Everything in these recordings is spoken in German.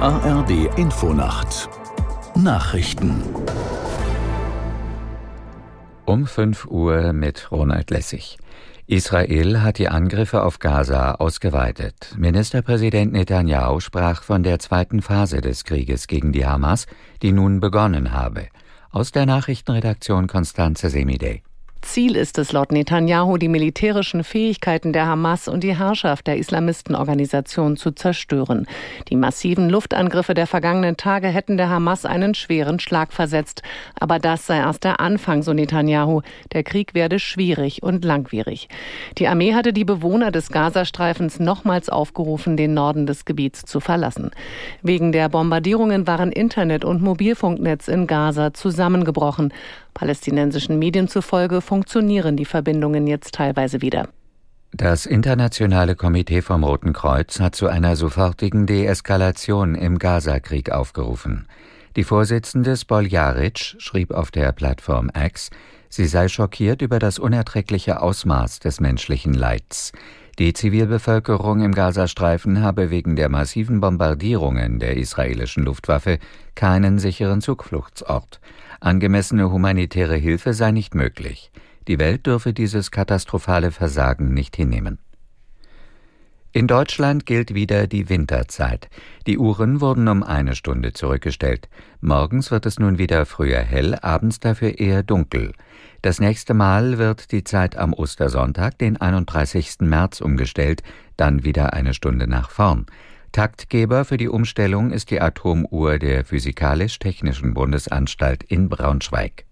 ARD Infonacht Nachrichten um 5 Uhr mit Ronald Lessig. Israel hat die Angriffe auf Gaza ausgeweitet. Ministerpräsident Netanyahu sprach von der zweiten Phase des Krieges gegen die Hamas, die nun begonnen habe. Aus der Nachrichtenredaktion Konstanze Semidey. Ziel ist es laut Netanyahu, die militärischen Fähigkeiten der Hamas und die Herrschaft der Islamistenorganisation zu zerstören. Die massiven Luftangriffe der vergangenen Tage hätten der Hamas einen schweren Schlag versetzt. Aber das sei erst der Anfang, so Netanyahu. Der Krieg werde schwierig und langwierig. Die Armee hatte die Bewohner des Gazastreifens nochmals aufgerufen, den Norden des Gebiets zu verlassen. Wegen der Bombardierungen waren Internet und Mobilfunknetz in Gaza zusammengebrochen. Palästinensischen Medien zufolge funktionieren die Verbindungen jetzt teilweise wieder. Das Internationale Komitee vom Roten Kreuz hat zu einer sofortigen Deeskalation im Gazakrieg aufgerufen. Die Vorsitzende Spoljaric schrieb auf der Plattform X, sie sei schockiert über das unerträgliche Ausmaß des menschlichen Leids. Die Zivilbevölkerung im Gazastreifen habe wegen der massiven Bombardierungen der israelischen Luftwaffe keinen sicheren Zufluchtsort. Angemessene humanitäre Hilfe sei nicht möglich. Die Welt dürfe dieses katastrophale Versagen nicht hinnehmen. In Deutschland gilt wieder die Winterzeit. Die Uhren wurden um eine Stunde zurückgestellt. Morgens wird es nun wieder früher hell, abends dafür eher dunkel. Das nächste Mal wird die Zeit am Ostersonntag, den 31. März, umgestellt, dann wieder eine Stunde nach vorn. Taktgeber für die Umstellung ist die Atomuhr der Physikalisch-Technischen Bundesanstalt in Braunschweig.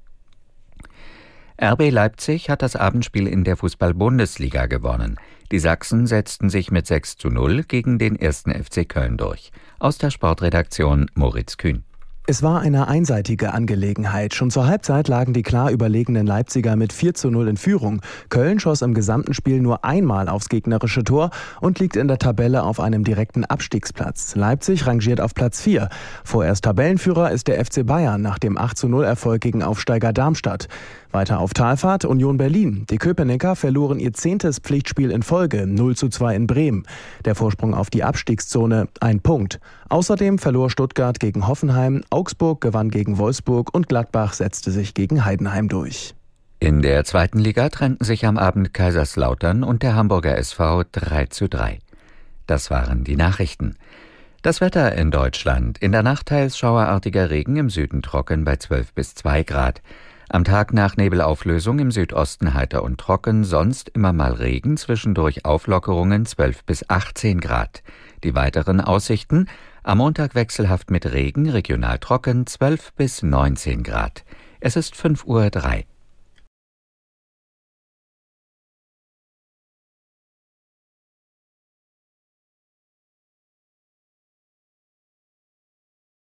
RB Leipzig hat das Abendspiel in der Fußball-Bundesliga gewonnen. Die Sachsen setzten sich mit 6 zu 0 gegen den ersten FC Köln durch. Aus der Sportredaktion Moritz Kühn. Es war eine einseitige Angelegenheit. Schon zur Halbzeit lagen die klar überlegenen Leipziger mit 4 zu 0 in Führung. Köln schoss im gesamten Spiel nur einmal aufs gegnerische Tor und liegt in der Tabelle auf einem direkten Abstiegsplatz. Leipzig rangiert auf Platz 4. Vorerst Tabellenführer ist der FC Bayern nach dem 8 zu 0 Erfolg gegen Aufsteiger Darmstadt. Weiter auf Talfahrt Union Berlin. Die Köpenicker verloren ihr zehntes Pflichtspiel in Folge, 0 zu 2 in Bremen. Der Vorsprung auf die Abstiegszone ein Punkt. Außerdem verlor Stuttgart gegen Hoffenheim, Augsburg gewann gegen Wolfsburg und Gladbach setzte sich gegen Heidenheim durch. In der zweiten Liga trennten sich am Abend Kaiserslautern und der Hamburger SV 3 zu 3. Das waren die Nachrichten. Das Wetter in Deutschland. In der Nacht teils schauerartiger Regen, im Süden trocken bei 12 bis 2 Grad. Am Tag nach Nebelauflösung im Südosten heiter und trocken, sonst immer mal Regen, zwischendurch Auflockerungen 12 bis 18 Grad. Die weiteren Aussichten am Montag wechselhaft mit Regen, regional trocken 12 bis 19 Grad. Es ist 5.03 Uhr.